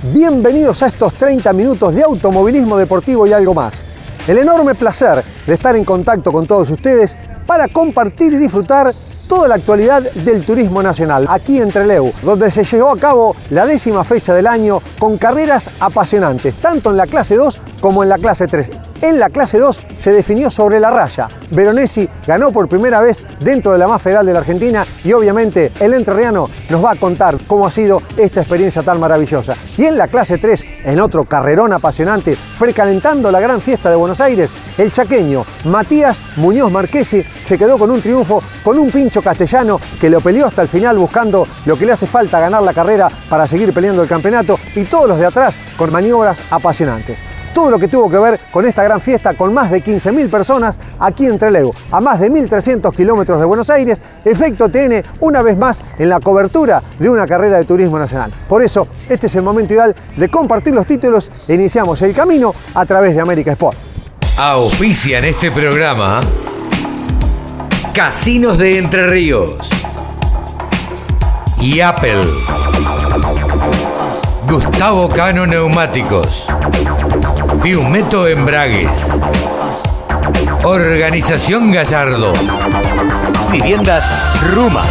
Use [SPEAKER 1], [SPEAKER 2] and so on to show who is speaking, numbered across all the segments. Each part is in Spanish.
[SPEAKER 1] Bienvenidos a estos 30 minutos de automovilismo deportivo y algo más. El enorme placer de estar en contacto con todos ustedes para compartir y disfrutar toda la actualidad del turismo nacional aquí en Treleu, donde se llevó a cabo la décima fecha del año con carreras apasionantes, tanto en la clase 2 como en la clase 3. En la clase 2 se definió sobre la raya. Veronesi ganó por primera vez dentro de la más federal de la Argentina y obviamente el entrerriano nos va a contar cómo ha sido esta experiencia tan maravillosa. Y en la clase 3, en otro carrerón apasionante, precalentando la gran fiesta de Buenos Aires, el chaqueño Matías Muñoz Marquesi se quedó con un triunfo, con un pincho castellano que lo peleó hasta el final buscando lo que le hace falta ganar la carrera para seguir peleando el campeonato y todos los de atrás con maniobras apasionantes todo lo que tuvo que ver con esta gran fiesta con más de 15.000 personas aquí en Trelew, a más de 1.300 kilómetros de Buenos Aires, Efecto TN una vez más en la cobertura de una carrera de turismo nacional. Por eso, este es el momento ideal de compartir los títulos e iniciamos el camino a través de América Sport.
[SPEAKER 2] Auspicia en este programa Casinos de Entre Ríos y Apple. Gustavo Cano Neumáticos. Biumeto Embragues. Organización Gallardo. Viviendas Ruma.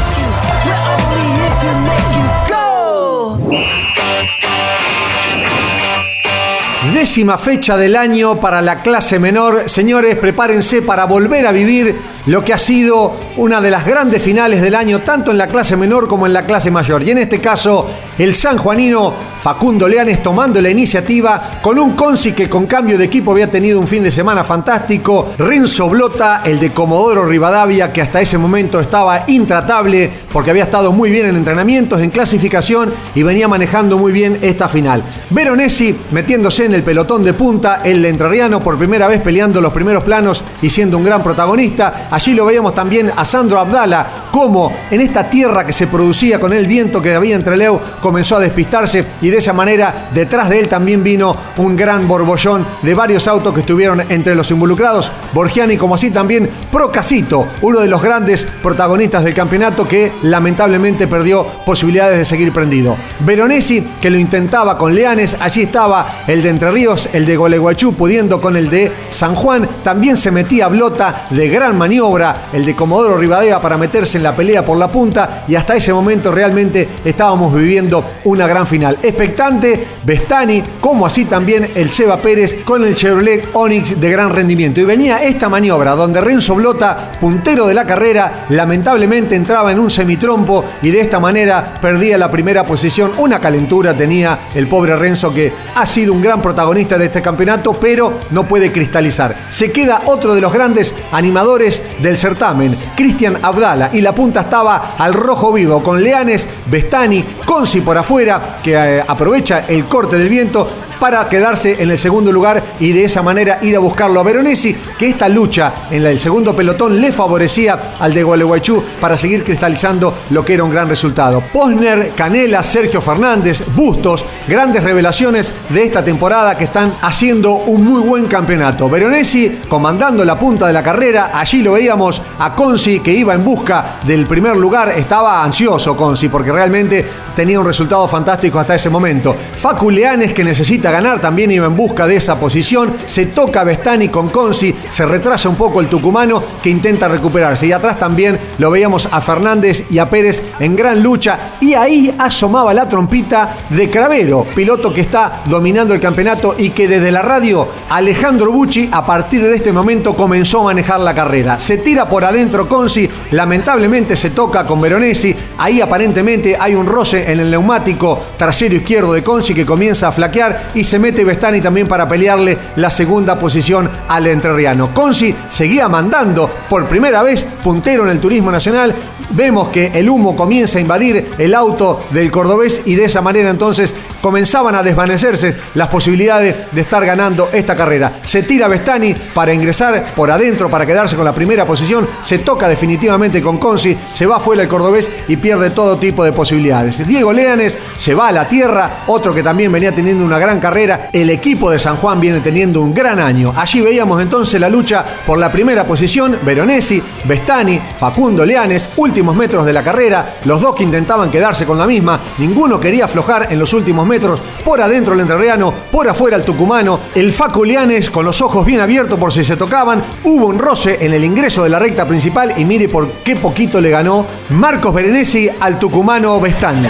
[SPEAKER 1] Décima fecha del año para la clase menor. Señores, prepárense para volver a vivir lo que ha sido una de las grandes finales del año, tanto en la clase menor como en la clase mayor. Y en este caso, el sanjuanino Facundo Leanes tomando la iniciativa con un Consi que con cambio de equipo había tenido un fin de semana fantástico. Renzo Blota, el de Comodoro Rivadavia, que hasta ese momento estaba intratable porque había estado muy bien en entrenamientos, en clasificación y venía manejando muy bien esta final. Veronesi metiéndose en el pelotón de punta, el entrerriano por primera vez peleando los primeros planos y siendo un gran protagonista. Allí lo veíamos también a Sandro Abdala, como en esta tierra que se producía con el viento que había entre comenzó a despistarse y de esa manera detrás de él también vino un gran borbollón de varios autos que estuvieron entre los involucrados. Borgiani como así también Procasito, uno de los grandes protagonistas del campeonato que lamentablemente perdió posibilidades de seguir prendido. Veronesi que lo intentaba con Leanes, allí estaba el de Entre Ríos, el de Goleguaychú pudiendo con el de San Juan, también se metía Blota de gran maniobra el de Comodoro Rivadavia para meterse en la pelea por la punta y hasta ese momento realmente estábamos viviendo una gran final. Expectante, Bestani, como así también el Seba Pérez con el Chevrolet Onix de gran rendimiento. Y venía esta maniobra donde Renzo Blota, puntero de la carrera, lamentablemente entraba en un semitrompo y de esta manera perdía la primera posición. Una calentura tenía el pobre Renzo que ha sido un gran protagonista de este campeonato, pero no puede cristalizar. Se queda otro de los grandes animadores del certamen, Cristian Abdala, y la punta estaba al rojo vivo con Leanes, Bestani, Consi por afuera, que eh, aprovecha el corte del viento para quedarse en el segundo lugar y de esa manera ir a buscarlo a Veronesi, que esta lucha en el segundo pelotón le favorecía al de Gualeguaychú para seguir cristalizando lo que era un gran resultado. Posner, Canela, Sergio Fernández, Bustos, grandes revelaciones de esta temporada que están haciendo un muy buen campeonato. Veronesi comandando la punta de la carrera, allí lo veíamos a Consi que iba en busca del primer lugar, estaba ansioso Consi porque realmente tenía un resultado fantástico hasta ese momento. Facu Leanes que necesita ganar también iba en busca de esa posición, se toca Bestani con Consi, se retrasa un poco el tucumano que intenta recuperarse. Y atrás también lo veíamos a Fernández y a Pérez en gran lucha. Y ahí asomaba la trompita de Cravero, piloto que está dominando el campeonato y que desde la radio Alejandro Bucci a partir de este momento comenzó a manejar la carrera. Se tira por adentro Consi, lamentablemente se toca con Veronesi, ahí aparentemente hay un roce en el neumático trasero izquierdo de Consi que comienza a flaquear y se mete Bestani también para pelearle la segunda posición al entrerriano. Consi seguía mandando por primera vez puntero en el turismo nacional. Vemos que el humo comienza a invadir el auto del cordobés y de esa manera entonces comenzaban a desvanecerse las posibilidades de estar ganando esta carrera. Se tira Bestani para ingresar por adentro, para quedarse con la primera posición. Se toca definitivamente con Consi, se va fuera el cordobés y pierde todo tipo de posibilidades. Diego Leanes se va a la tierra, otro que también venía teniendo una gran carrera. El equipo de San Juan viene teniendo un gran año. Allí veíamos entonces la lucha por la primera posición. Veronesi, Bestani, Facundo Leanes, últimos metros de la carrera. Los dos que intentaban quedarse con la misma. Ninguno quería aflojar en los últimos metros. Por adentro el entrerriano, por afuera el tucumano. El Facu Leanes con los ojos bien abiertos por si se tocaban. Hubo un roce en el ingreso de la recta principal y mire por qué poquito le ganó Marcos Veronesi al tucumano Bestani.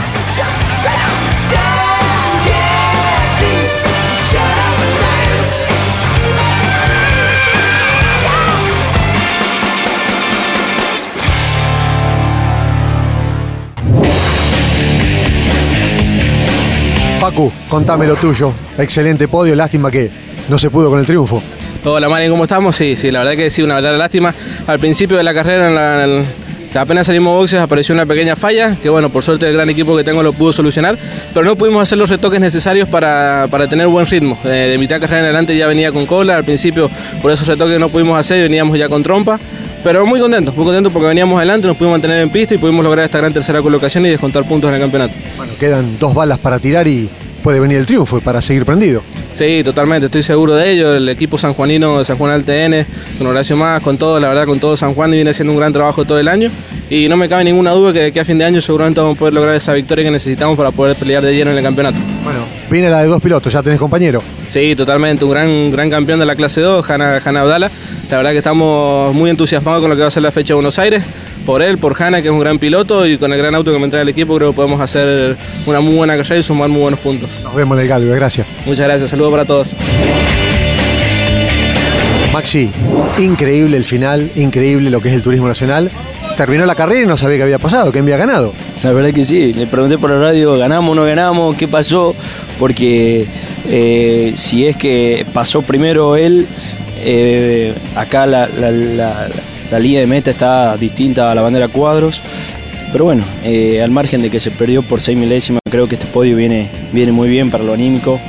[SPEAKER 1] Facu, contame lo tuyo. Excelente podio, lástima que no se pudo con el triunfo.
[SPEAKER 3] Hola Mari, ¿cómo estamos? Sí, sí, la verdad que sí, una verdadera lástima. Al principio de la carrera, apenas salimos boxes, apareció una pequeña falla, que bueno, por suerte el gran equipo que tengo lo pudo solucionar, pero no pudimos hacer los retoques necesarios para, para tener buen ritmo. Eh, de mitad de carrera en adelante ya venía con cola, al principio por esos retoques no pudimos hacer, veníamos ya con trompa. Pero muy contentos, muy contentos porque veníamos adelante, nos pudimos mantener en pista y pudimos lograr esta gran tercera colocación y descontar puntos en el campeonato.
[SPEAKER 1] Bueno, quedan dos balas para tirar y puede venir el triunfo para seguir prendido.
[SPEAKER 3] Sí, totalmente, estoy seguro de ello. El equipo sanjuanino de San Juan Altn, con Horacio Más, con todo, la verdad, con todo San Juan viene haciendo un gran trabajo todo el año. Y no me cabe ninguna duda que de aquí a fin de año seguramente vamos a poder lograr esa victoria que necesitamos para poder pelear de lleno en el campeonato.
[SPEAKER 1] Bueno, viene la de dos pilotos, ya tenés compañero.
[SPEAKER 3] Sí, totalmente, un gran, gran campeón de la clase 2, Hanna, Hanna Abdala. La verdad que estamos muy entusiasmados con lo que va a ser la fecha de Buenos Aires. Por él, por Hanna, que es un gran piloto, y con el gran auto que me entra el equipo, creo que podemos hacer una muy buena carrera y sumar muy buenos puntos.
[SPEAKER 1] Nos vemos en el Galvez, gracias.
[SPEAKER 3] Muchas gracias, saludos para todos.
[SPEAKER 1] Maxi, increíble el final, increíble lo que es el turismo nacional. Terminó la carrera y no sabía qué había pasado, que había ganado.
[SPEAKER 4] La verdad que sí, le pregunté por la radio, ganamos o no ganamos, qué pasó, porque eh, si es que pasó primero él, eh, acá la, la- la- línea de meta está distinta a la bandera cuadros, pero bueno, eh, al margen de que se perdió por seis milésimas, creo que este podio viene, viene muy bien para lo anímico.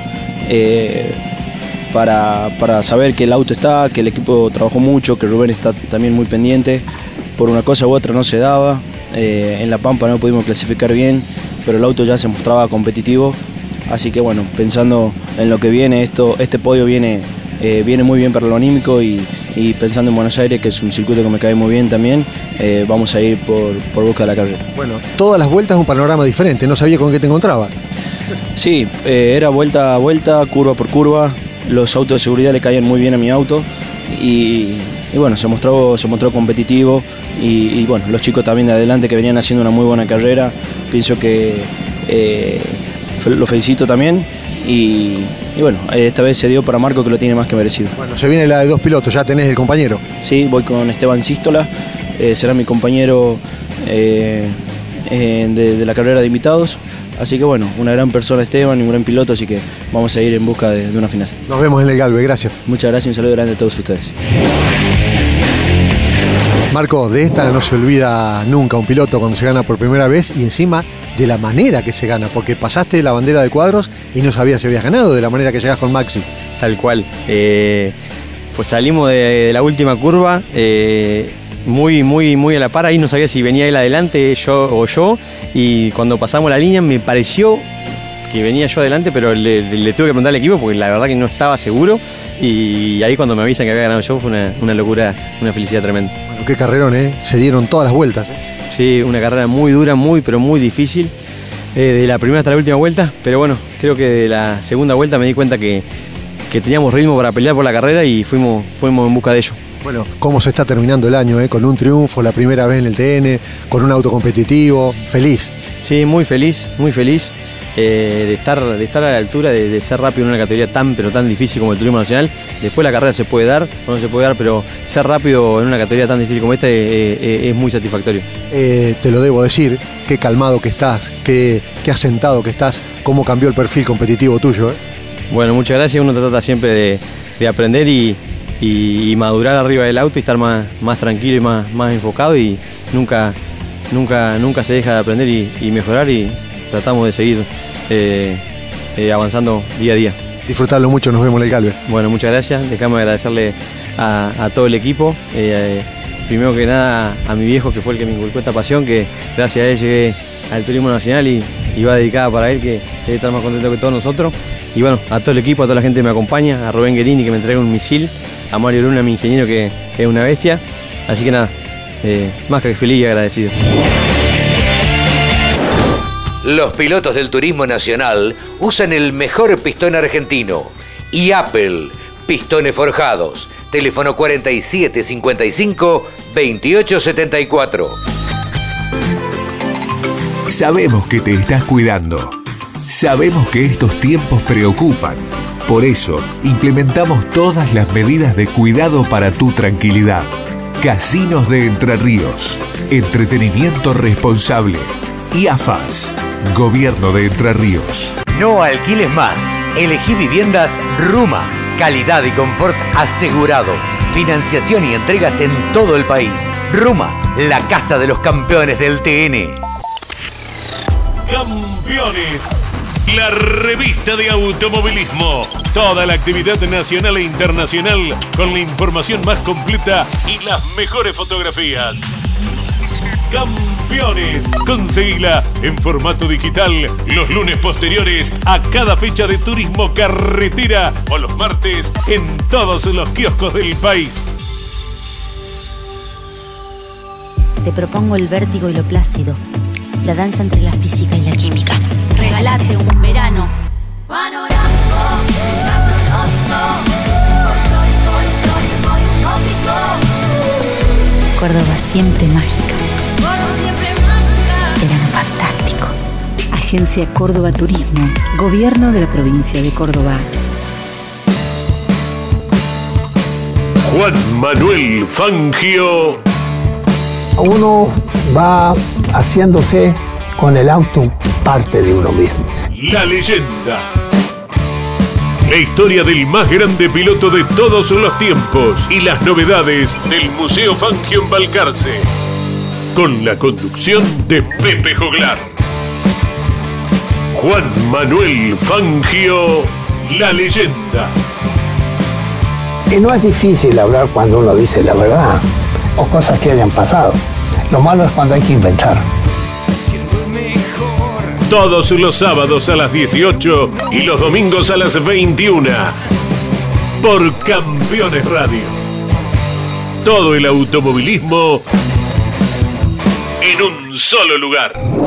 [SPEAKER 4] para, para saber que el auto está, que el equipo trabajó mucho, que Rubén está también muy pendiente. Por una cosa u otra no se daba. Eh, en La Pampa no pudimos clasificar bien, pero el auto ya se mostraba competitivo. Así que bueno, pensando en lo que viene, esto, este podio viene, eh, viene muy bien para lo anímico y, y pensando en Buenos Aires, que es un circuito que me cae muy bien también, eh, vamos a ir por, por busca de la carrera.
[SPEAKER 1] Bueno, todas las vueltas un panorama diferente, no sabía con qué te encontraba.
[SPEAKER 4] Sí, era vuelta a vuelta, curva por curva. Los autos de seguridad le caían muy bien a mi auto y, y bueno, se mostró, se mostró competitivo y, y bueno, los chicos también de adelante que venían haciendo una muy buena carrera. Pienso que eh, lo felicito también y, y bueno, esta vez se dio para Marco que lo tiene más que merecido.
[SPEAKER 1] Bueno, se viene la de dos pilotos, ya tenés el compañero.
[SPEAKER 4] Sí, voy con Esteban Sístola, eh, será mi compañero eh, de, de la carrera de invitados. Así que bueno, una gran persona Esteban, un gran piloto, así que vamos a ir en busca de, de una final.
[SPEAKER 1] Nos vemos en el Galvez, gracias.
[SPEAKER 4] Muchas gracias y un saludo grande a todos ustedes.
[SPEAKER 1] Marco, de esta no se olvida nunca un piloto cuando se gana por primera vez y encima de la manera que se gana, porque pasaste la bandera de cuadros y no sabías si habías ganado de la manera que llegás con Maxi.
[SPEAKER 5] Tal cual. Eh, pues salimos de, de la última curva, eh, muy, muy, muy a la par. Ahí no sabía si venía él adelante yo o yo. Y cuando pasamos la línea me pareció que venía yo adelante, pero le, le tuve que preguntar al equipo porque la verdad que no estaba seguro. Y ahí cuando me avisan que había ganado yo fue una, una locura, una felicidad tremenda.
[SPEAKER 1] Bueno, qué carrerón, ¿eh? Se dieron todas las vueltas. ¿eh?
[SPEAKER 5] Sí, una carrera muy dura, muy, pero muy difícil. eh, de la primera hasta la última vuelta. Pero bueno, creo que de la segunda vuelta me di cuenta que, que teníamos ritmo para pelear por la carrera y fuimos, fuimos en busca de ello.
[SPEAKER 1] Bueno, cómo se está terminando el año, ¿eh? Con un triunfo, la primera vez en el TN, con un auto competitivo, feliz.
[SPEAKER 5] Sí, muy feliz, muy feliz eh, de, estar, de estar a la altura, de, de ser rápido en una categoría tan pero tan difícil como el turismo nacional. Después la carrera se puede dar o no se puede dar, pero ser rápido en una categoría tan difícil como esta eh, eh, es muy satisfactorio.
[SPEAKER 1] Te lo debo decir, qué calmado que estás, qué, qué asentado que estás, cómo cambió el perfil competitivo tuyo.
[SPEAKER 5] Bueno, muchas gracias. Uno trata siempre de, de aprender y, y- y madurar arriba del auto y estar más, más tranquilo y más, más enfocado y nunca, nunca, nunca se deja de aprender y, y mejorar y tratamos de seguir eh, eh, avanzando día a día.
[SPEAKER 1] Disfrutarlo mucho, nos vemos en el Galvez.
[SPEAKER 5] Bueno, muchas gracias. Déjame agradecerle a, a todo el equipo. eh, primero que nada a mi viejo que fue el que me inculcó esta pasión, que gracias a él llegué al turismo nacional y, y va dedicada para él, que debe estar más contento que todos nosotros. Y bueno, a todo el equipo, a toda la gente que me acompaña, a Rubén Guerini que me entrega un misil, a Mario Luna, mi ingeniero que, que es una bestia. Así que nada, eh, más que feliz y agradecido.
[SPEAKER 2] Los pilotos del turismo nacional usan el mejor pistón argentino y Apple, pistones forjados. Teléfono 4755 2874.
[SPEAKER 6] Sabemos que te estás cuidando. Sabemos que estos tiempos preocupan. Por eso, implementamos todas las medidas de cuidado para tu tranquilidad. Casinos de Entre Ríos. Entretenimiento responsable. Y AFAS. Gobierno de Entre Ríos.
[SPEAKER 2] No alquiles más. Elegí viviendas Ruma. Calidad y confort asegurado. Financiación y entregas en todo el país. Ruma, la casa de los campeones del TN.
[SPEAKER 6] Campeones. La revista de automovilismo. Toda la actividad nacional e internacional con la información más completa y las mejores fotografías. Campeones. Conseguila en formato digital los lunes posteriores a cada fecha de turismo carretera o los martes en todos los kioscos del país.
[SPEAKER 7] Te propongo el vértigo y lo plácido, la danza entre la física y la química. Regalate un verano panorámico, gastronómico, folclórico, histórico y utópico. Córdoba siempre mágica.
[SPEAKER 8] Agencia Córdoba Turismo, Gobierno de la provincia de Córdoba.
[SPEAKER 6] Juan Manuel Fangio.
[SPEAKER 9] Uno va haciéndose con el auto parte de uno mismo.
[SPEAKER 6] La leyenda. La historia del más grande piloto de todos los tiempos y las novedades del Museo Fangio en Balcarce. Con la conducción de Pepe Joglar. Juan Manuel Fangio, la leyenda.
[SPEAKER 9] Y no es difícil hablar cuando uno dice la verdad o cosas que hayan pasado. Lo malo es cuando hay que inventar.
[SPEAKER 6] Todos los sábados a las 18 y los domingos a las 21. Por Campeones Radio. Todo el automovilismo en un solo lugar.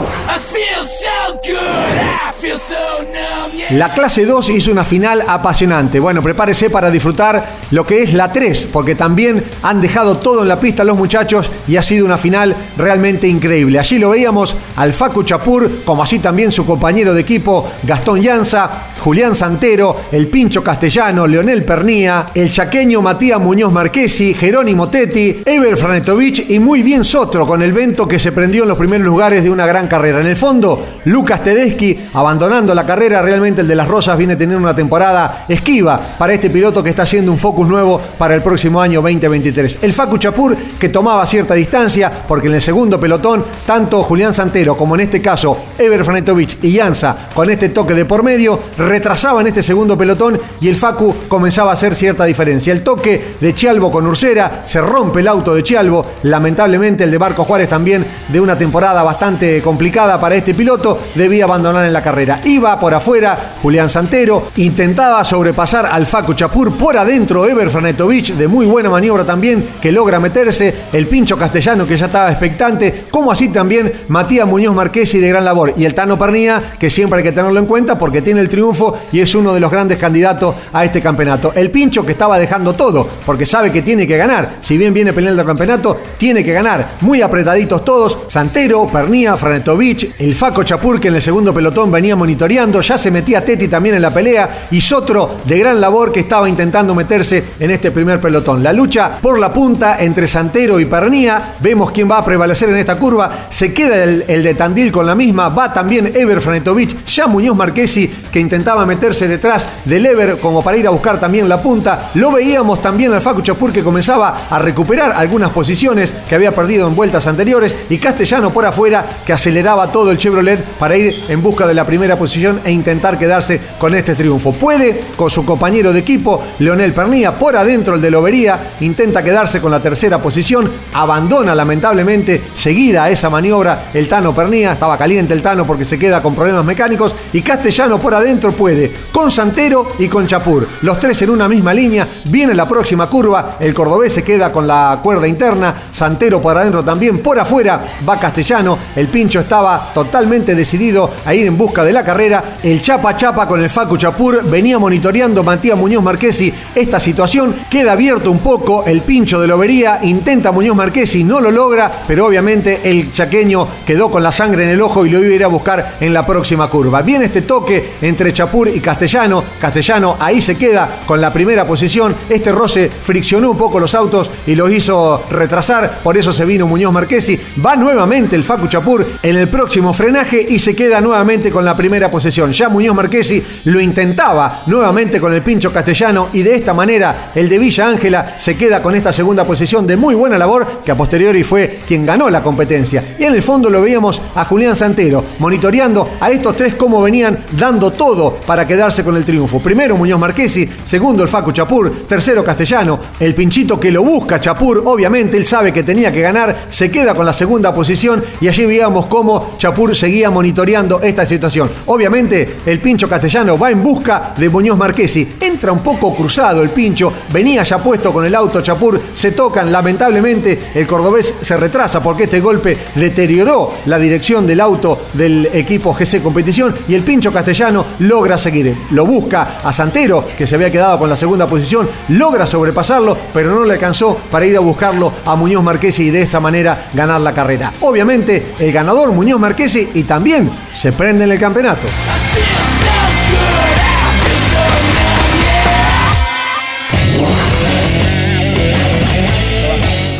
[SPEAKER 1] La clase 2 hizo una final apasionante. Bueno, prepárese para disfrutar lo que es la 3, porque también han dejado todo en la pista los muchachos y ha sido una final realmente increíble. Allí lo veíamos al Facu Chapur, como así también su compañero de equipo Gastón Llanza, Julián Santero, el Pincho Castellano, Leonel Pernía, el chaqueño Matías Muñoz Marquesi, Jerónimo Tetti, Ever Franetovich y muy bien Sotro con el vento que se prendió en los primeros lugares de una gran carrera. En el fondo, Lucas Tedeschi abandonando la carrera, realmente el de las Rosas viene teniendo una temporada esquiva para este piloto que está haciendo un focus nuevo para el próximo año 2023. El Facu Chapur que tomaba cierta distancia porque en el segundo pelotón, tanto Julián Santero como en este caso Ever Franetovich y Yanza con este toque de por medio retrasaban este segundo pelotón y el Facu comenzaba a hacer cierta diferencia. El toque de Chialvo con Ursera, se rompe el auto de Chialvo, lamentablemente el de Marco Juárez también de una temporada bastante complicada para este piloto, debía abandonar en la carrera. Iba por afuera Julián Santero, intentaba sobrepasar al Facu Chapur por adentro. Ever Franetovich, de muy buena maniobra también, que logra meterse, el pincho castellano que ya estaba expectante, como así también Matías Muñoz Marquesi de gran labor, y el Tano Pernía, que siempre hay que tenerlo en cuenta porque tiene el triunfo y es uno de los grandes candidatos a este campeonato. El pincho que estaba dejando todo, porque sabe que tiene que ganar, si bien viene peleando el campeonato, tiene que ganar, muy apretaditos todos, Santero, Pernía, Franetovich, el Faco Chapur que en el segundo pelotón venía monitoreando, ya se metía Teti también en la pelea y Sotro de gran labor que estaba intentando meterse en este primer pelotón. La lucha por la punta entre Santero y Pernía, vemos quién va a prevalecer en esta curva, se queda el, el de Tandil con la misma, va también Ever Franetovich, ya Muñoz Marquesi que intentaba meterse detrás del Ever como para ir a buscar también la punta, lo veíamos también al Facu Chapur que comenzaba a recuperar algunas posiciones que había perdido en vueltas anteriores y Castellano por afuera que aceleraba todo el Chevrolet para ir en busca de la primera posición e intentar quedarse con este triunfo. Puede con su compañero de equipo, Leonel Pernía, por adentro el de Lobería, intenta quedarse con la tercera posición, abandona lamentablemente seguida a esa maniobra el Tano Pernía, estaba caliente el Tano porque se queda con problemas mecánicos y Castellano por adentro puede con Santero y con Chapur, los tres en una misma línea, viene la próxima curva, el cordobés se queda con la cuerda interna, Santero por adentro también, por afuera va Castellano, el pincho estaba totalmente decidido a ir en busca de la carrera, el chapa chapa con el Facu Chapur venía monitoreando Matías Muñoz Marquesi esta situación, queda abierto un poco el pincho de Lobería, intenta Muñoz Marquesi, no lo logra, pero obviamente el chaqueño quedó con la sangre en el ojo y lo iba a ir a buscar en la próxima curva. Viene este toque entre Chapur y Castellano, Castellano ahí se queda con la primera posición, este roce friccionó un poco los autos y los hizo retrasar, por eso se vino Muñoz Marquesi, va nuevamente el Facu Chapur en el próximo frenaje y se queda nuevamente con la primera posición. Ya Muñoz Marquesi lo intentaba nuevamente con el pincho castellano y de esta manera el de Villa Ángela se queda con esta segunda posición de muy buena labor que a posteriori fue quien ganó la competencia. Y en el fondo lo veíamos a Julián Santero monitoreando a estos tres cómo venían dando todo para quedarse con el triunfo. Primero Muñoz Marquesi, segundo el Facu Chapur, tercero Castellano, el pinchito que lo busca Chapur, obviamente él sabe que tenía que ganar, se queda con la segunda posición y allí veíamos cómo Chapur seguía monitoreando esta situación. Obviamente el pincho castellano va en busca de Muñoz Marquesi, entra un poco cruzado el pincho, venía ya puesto con el auto Chapur, se tocan, lamentablemente el cordobés se retrasa porque este golpe deterioró la dirección del auto del equipo GC Competición y el pincho castellano logra seguir. Lo busca a Santero, que se había quedado con la segunda posición, logra sobrepasarlo, pero no le alcanzó para ir a buscarlo a Muñoz Marquesi y de esa manera ganar la carrera. Obviamente el ganador Muñoz Marquesi y también se prende en el campeonato.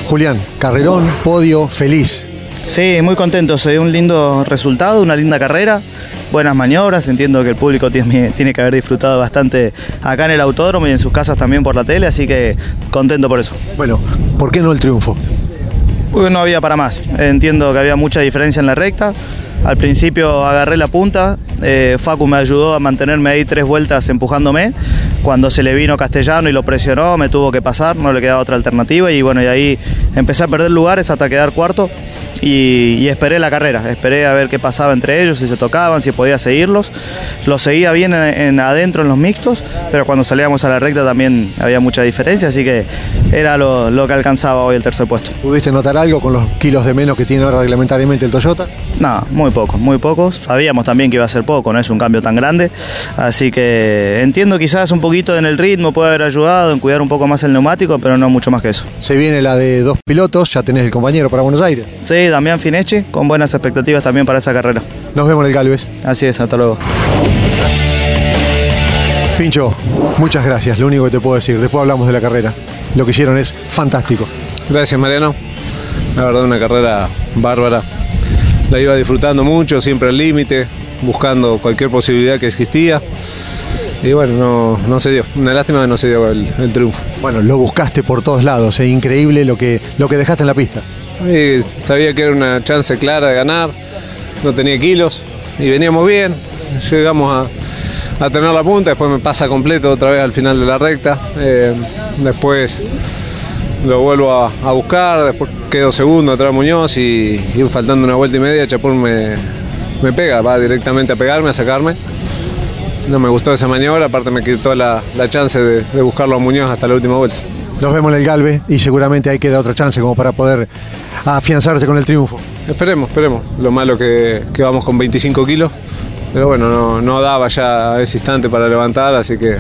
[SPEAKER 1] Julián, carrerón, podio, feliz.
[SPEAKER 10] Sí, muy contento, se dio un lindo resultado, una linda carrera, buenas maniobras, entiendo que el público tiene, tiene, que haber disfrutado bastante acá en el autódromo y en sus casas también por la tele, así que contento por eso.
[SPEAKER 1] Bueno, ¿por qué no el triunfo?
[SPEAKER 10] No había para más, entiendo que había mucha diferencia en la recta, al principio agarré la punta, eh, Facu me ayudó a mantenerme ahí tres vueltas empujándome. Cuando se le vino Castellano y lo presionó, me tuvo que pasar, no le quedaba otra alternativa y bueno, y ahí empecé a perder lugares hasta quedar cuarto y, y, esperé la carrera, esperé a ver qué pasaba entre ellos, si se tocaban, si podía seguirlos. Los seguía bien en, en, adentro en los mixtos, pero cuando salíamos a la recta también había mucha diferencia, así que era lo, lo, que alcanzaba hoy el tercer puesto.
[SPEAKER 1] ¿Pudiste notar algo con los kilos de menos que tiene ahora reglamentariamente el Toyota?
[SPEAKER 10] No, muy pocos, muy pocos. Sabíamos también que iba a ser poco, no es un cambio tan grande, así que entiendo quizás un poquito en el ritmo puede haber ayudado en cuidar un poco más el neumático, pero no mucho más que eso.
[SPEAKER 1] Se viene la de dos pilotos, ya tenés el compañero para Buenos Aires.
[SPEAKER 10] Sí, Damián Finechi, con buenas expectativas también para esa carrera.
[SPEAKER 1] Nos vemos en el Galvez.
[SPEAKER 10] Así es, hasta luego.
[SPEAKER 1] Pincho, muchas gracias, lo único que te puedo decir. Después hablamos de la carrera. Lo que hicieron es fantástico.
[SPEAKER 11] Gracias, Mariano. La verdad, una carrera bárbara. La iba disfrutando mucho, siempre al límite, buscando cualquier posibilidad que existía. Y bueno, no, no, se dio. Una lástima que no se dio el, el triunfo.
[SPEAKER 1] Bueno, lo buscaste por todos lados. Es increíble lo que, lo que dejaste en la pista.
[SPEAKER 11] Y sabía que era una chance clara de ganar. No tenía kilos y veníamos bien. Llegamos a, tener la punta. Después me pasa completo otra vez al final de la recta. Eh, después lo vuelvo a, buscar. Después quedo segundo atrás Muñoz y, faltando una vuelta y media, Chapur me, pega. Va directamente a pegarme, a sacarme no me gustó esa maniobra, aparte me quitó la, chance de, buscarlo a Muñoz hasta la última vuelta.
[SPEAKER 1] Nos vemos en el Galve y seguramente ahí queda otra chance como para poder afianzarse con el triunfo.
[SPEAKER 11] Esperemos, esperemos. Lo malo que, que vamos con 25 kilos, pero bueno, no, no, daba ya ese instante para levantar, así que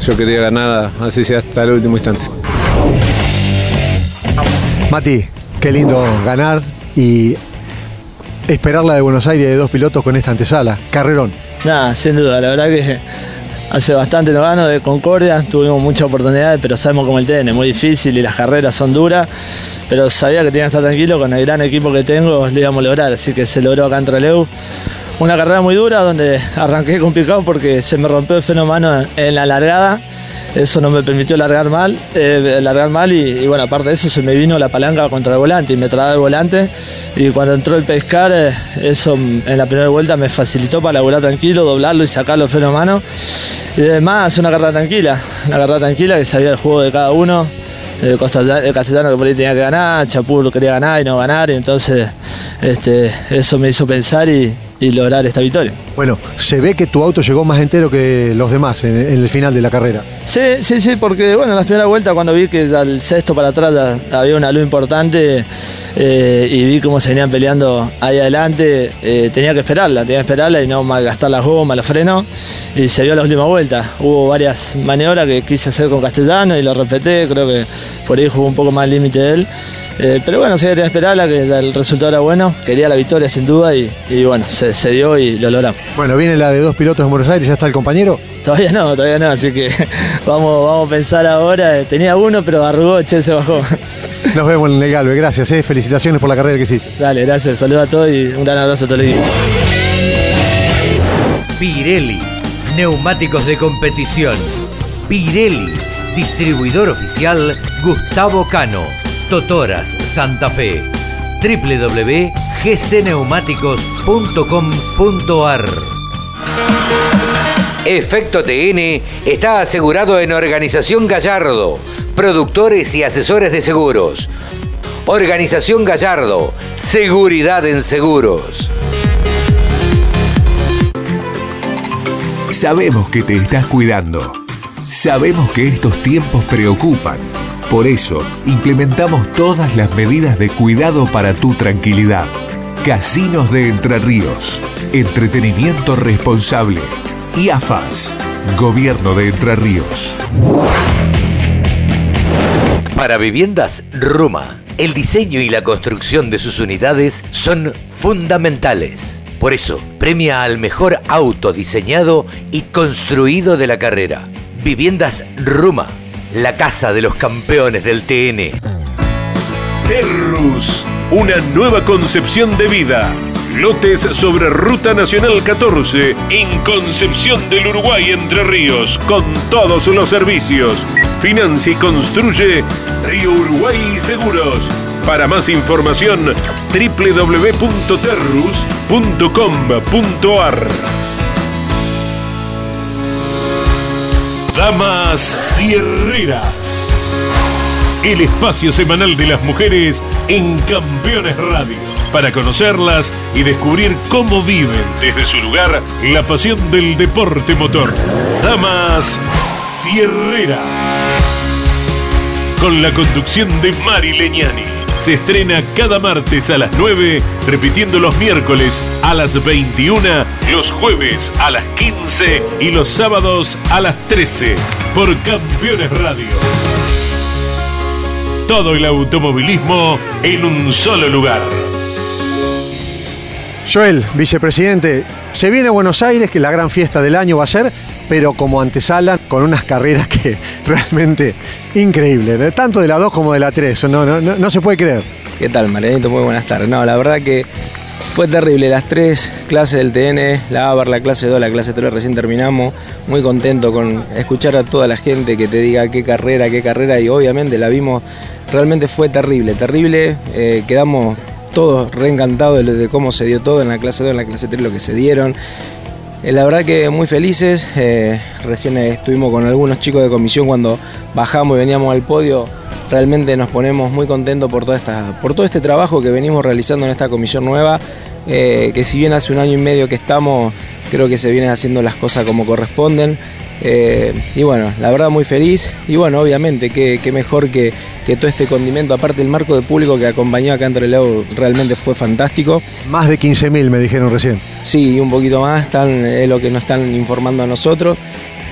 [SPEAKER 11] yo quería ganar así sea hasta el último instante.
[SPEAKER 1] Mati, qué lindo ganar y esperar la de Buenos Aires de dos pilotos con esta antesala. Carrerón.
[SPEAKER 12] Nada, sin duda, la verdad que hace bastante no gano de Concordia, tuvimos muchas oportunidades, pero sabemos cómo el TN es muy difícil y las carreras son duras, pero sabía que tenía que estar tranquilo con el gran equipo que tengo, lo íbamos a lograr, así que se logró acá en Treleu. Una carrera muy dura donde arranqué complicado porque se me rompió el freno mano en la largada eso no me permitió largar mal, eh, largar mal y, bueno, aparte de eso se me vino la palanca contra el volante y me traba el volante y cuando entró el pescar, eh, eso en la primera vuelta me facilitó para laburar tranquilo, doblarlo y sacarlo de freno a mano y además una carrera tranquila, una carrera tranquila que sabía el juego de cada uno. El, Castellano que por ahí tenía que ganar, Chapur quería ganar y no ganar, y entonces este, eso me hizo pensar y, y lograr esta victoria.
[SPEAKER 1] Bueno, se ve que tu auto llegó más entero que los demás en, el final de la carrera.
[SPEAKER 12] Sí, sí, sí, porque bueno, en la primera vuelta cuando vi que al sexto para atrás había una luz importante eh, y vi cómo se venían peleando ahí adelante, eh, tenía que esperarla, tenía que esperarla y no malgastar las gomas, los frenos y se dio la última vuelta. Hubo varias maniobras que quise hacer con Castellano y lo respeté, creo que por ahí jugó un poco más el límite de él. Eh, pero bueno, se quería esperarla, que el resultado era bueno, quería la victoria sin duda y, bueno, se, dio y lo logramos.
[SPEAKER 1] Bueno, viene la de dos pilotos en Buenos Aires, ¿ya está el compañero?
[SPEAKER 12] Todavía no, todavía no, así que vamos, vamos a pensar ahora. Tenía uno, pero arrugó, che, se bajó.
[SPEAKER 1] Nos vemos en el Galve, gracias, eh. felicitaciones por la carrera que hiciste.
[SPEAKER 12] Dale, gracias, saludos a todos y un gran abrazo a todo el equipo.
[SPEAKER 2] Pirelli, neumáticos de competición. Pirelli, distribuidor oficial Gustavo Cano. Totoras Santa Fe. www.gcneumáticos.com.ar Efecto TN está asegurado en Organización Gallardo, productores y asesores de seguros. Organización Gallardo, seguridad en seguros.
[SPEAKER 6] Sabemos que te estás cuidando. Sabemos que estos tiempos preocupan. Por eso, implementamos todas las medidas de cuidado para tu tranquilidad. Casinos de Entre Ríos. Entretenimiento responsable. Y. Gobierno de Entre Ríos.
[SPEAKER 2] Para viviendas Ruma, el diseño y la construcción de sus unidades son fundamentales. Por eso, premia al mejor auto diseñado y construido de la carrera. Viviendas Ruma la casa de los campeones del TN.
[SPEAKER 6] Terrus, una nueva concepción de vida. Lotes sobre Ruta Nacional 14 en Concepción del Uruguay Entre Ríos con todos los servicios. Financia y construye Río Uruguay Seguros. Para más información www.terrus.com.ar Damas Fierreras. El espacio semanal de las mujeres en Campeones Radio. Para conocerlas y descubrir cómo viven desde su lugar la pasión del deporte motor. Damas Fierreras. Con la conducción de Mari Leñani se estrena cada martes a las 9, repitiendo los miércoles a las 21, los jueves a las 15 y los sábados a las 13 por Campeones Radio. Todo el automovilismo en un solo lugar.
[SPEAKER 1] Joel, vicepresidente, se viene a Buenos Aires, que la gran fiesta del año va a ser, pero como antesala, con unas carreras que realmente increíbles, tanto de la 2 como de la 3, no, no, no, se puede creer.
[SPEAKER 4] ¿Qué tal, Marianito? Muy buenas tardes. No, la verdad que fue terrible, las tres clases del TN, la ABAR, la clase 2, la clase 3 recién terminamos, muy contento con escuchar a toda la gente que te diga qué carrera, qué carrera, y obviamente la vimos, realmente fue terrible, terrible, eh, quedamos todos reencantados de, cómo se dio todo en la clase 2, en la clase 3, lo que se dieron. Eh, la verdad que muy felices, eh, recién estuvimos con algunos chicos de comisión cuando bajamos y veníamos al podio, realmente nos ponemos muy contentos por, toda esta, por todo este trabajo que venimos realizando en esta comisión nueva, eh, que si bien hace un año y medio que estamos, creo que se vienen haciendo las cosas como corresponden. Eh, y bueno, la verdad muy feliz. Y bueno, obviamente, qué, mejor que, todo este condimento. Aparte el marco de público que acompañó acá entre Leo realmente fue fantástico.
[SPEAKER 1] Más de 15.000 me dijeron recién.
[SPEAKER 4] Sí, un poquito más, están, es lo que nos están informando a nosotros.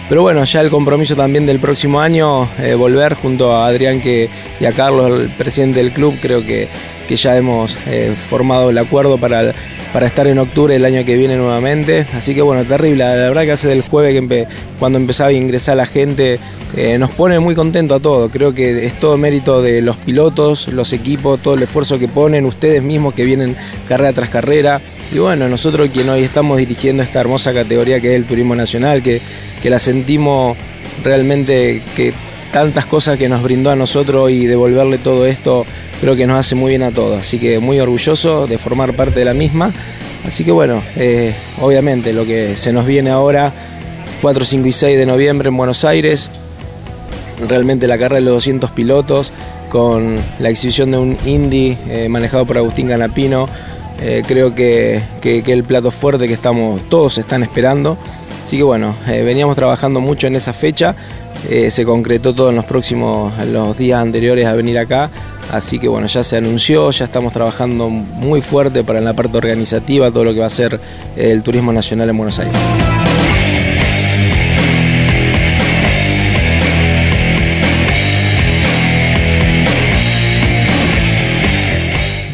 [SPEAKER 4] Pero bueno, ya el compromiso también del próximo año, eh, volver junto a Adrián que, y a Carlos, el presidente del club, creo que, que ya hemos eh, formado el acuerdo para para estar en octubre el año que viene nuevamente. Así que bueno, terrible. La verdad que hace del jueves que cuando empezaba a ingresar la gente eh, nos pone muy contento a todos. Creo que es todo mérito de los pilotos, los equipos, todo el esfuerzo que ponen, ustedes mismos que vienen carrera tras carrera. Y bueno, nosotros quien hoy estamos dirigiendo esta hermosa categoría que es el turismo nacional, que, que la sentimos realmente que tantas cosas que nos brindó a nosotros y devolverle todo esto creo que nos hace muy bien a todos. Así que muy orgulloso de formar parte de la misma. Así que bueno, eh, obviamente lo que se nos viene ahora, 4, 5 y 6 de noviembre en Buenos Aires, realmente la carrera de los 200 pilotos con la exhibición de un Indy eh, manejado por Agustín Canapino. Eh, creo que, que, el plato fuerte que estamos todos están esperando. Así que bueno, veníamos trabajando mucho en esa fecha eh, se concretó todo en los próximos, los días anteriores a venir acá. Así que bueno, ya se anunció, ya estamos trabajando muy fuerte para la parte organizativa, todo lo que va a ser el turismo nacional en Buenos Aires.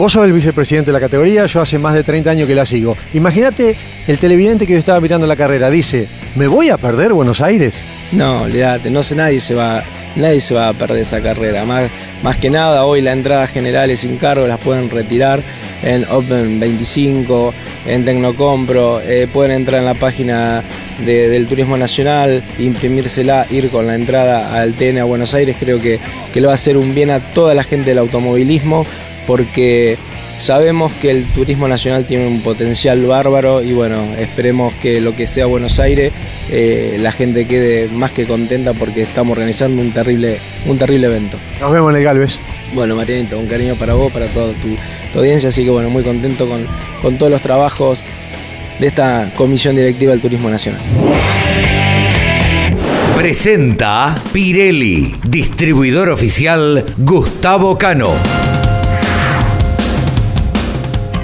[SPEAKER 1] Vos sos el vicepresidente de la categoría, yo hace más de 30 años que la sigo. Imagínate el televidente que yo estaba mirando la carrera, dice, ¿me voy a perder Buenos Aires?
[SPEAKER 4] No, olvídate, no sé, nadie se va, nadie se va a perder esa carrera. Más, más que nada, hoy la entrada general es sin cargo, las pueden retirar en Open 25, en Tecnocompro, eh, pueden entrar en la página del Turismo Nacional, imprimírsela, ir con la entrada al TN a Buenos Aires, creo que, que va a hacer un bien a toda la gente del automovilismo porque sabemos que el turismo nacional tiene un potencial bárbaro y bueno, esperemos que lo que sea Buenos Aires eh, la gente quede más que contenta porque estamos organizando un terrible, un terrible evento.
[SPEAKER 1] Nos vemos en el Galvez.
[SPEAKER 4] Bueno, Marianito, un cariño para vos, para toda tu, audiencia, así que bueno, muy contento con, con todos los trabajos de esta Comisión Directiva del Turismo Nacional.
[SPEAKER 2] Presenta Pirelli, distribuidor oficial Gustavo Cano.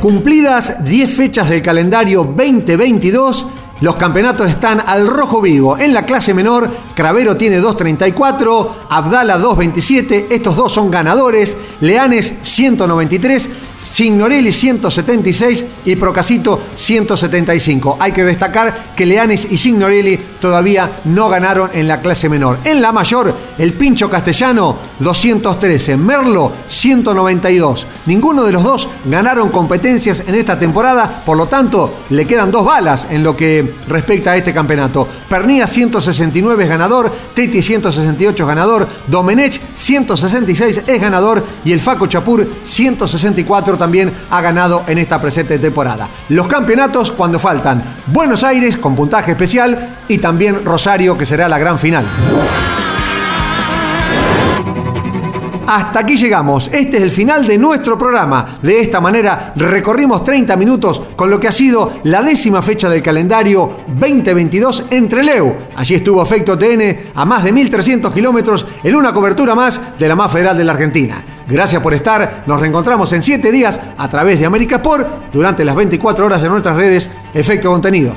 [SPEAKER 1] Cumplidas 10 fechas del calendario 2022, los campeonatos están al rojo vivo. En la clase menor, Cravero tiene 2.34, Abdala 2.27, estos dos son ganadores, Leanes 193, Signorelli 176 y Procasito 175. Hay que destacar que Leanes y Signorelli todavía no ganaron en la clase menor. En la mayor, el Pincho Castellano 213, Merlo 192. Ninguno de los dos ganaron competencias en esta temporada, por lo tanto, le quedan dos balas en lo que respecta a este campeonato. Pernía 169 es ganador, Teti 168 es ganador, Domenech 166 es ganador y el Faco Chapur 164 también ha ganado en esta presente temporada. Los campeonatos cuando faltan Buenos Aires con puntaje especial y también Rosario que será la gran final. Hasta aquí llegamos. Este es el final de nuestro programa. De esta manera recorrimos 30 minutos con lo que ha sido la décima fecha del calendario 2022 entre Leu. Allí estuvo Efecto TN a más de 1.300 kilómetros en una cobertura más de la más federal de la Argentina. Gracias por estar. Nos reencontramos en 7 días a través de América Sport durante las 24 horas de nuestras redes Efecto Contenidos.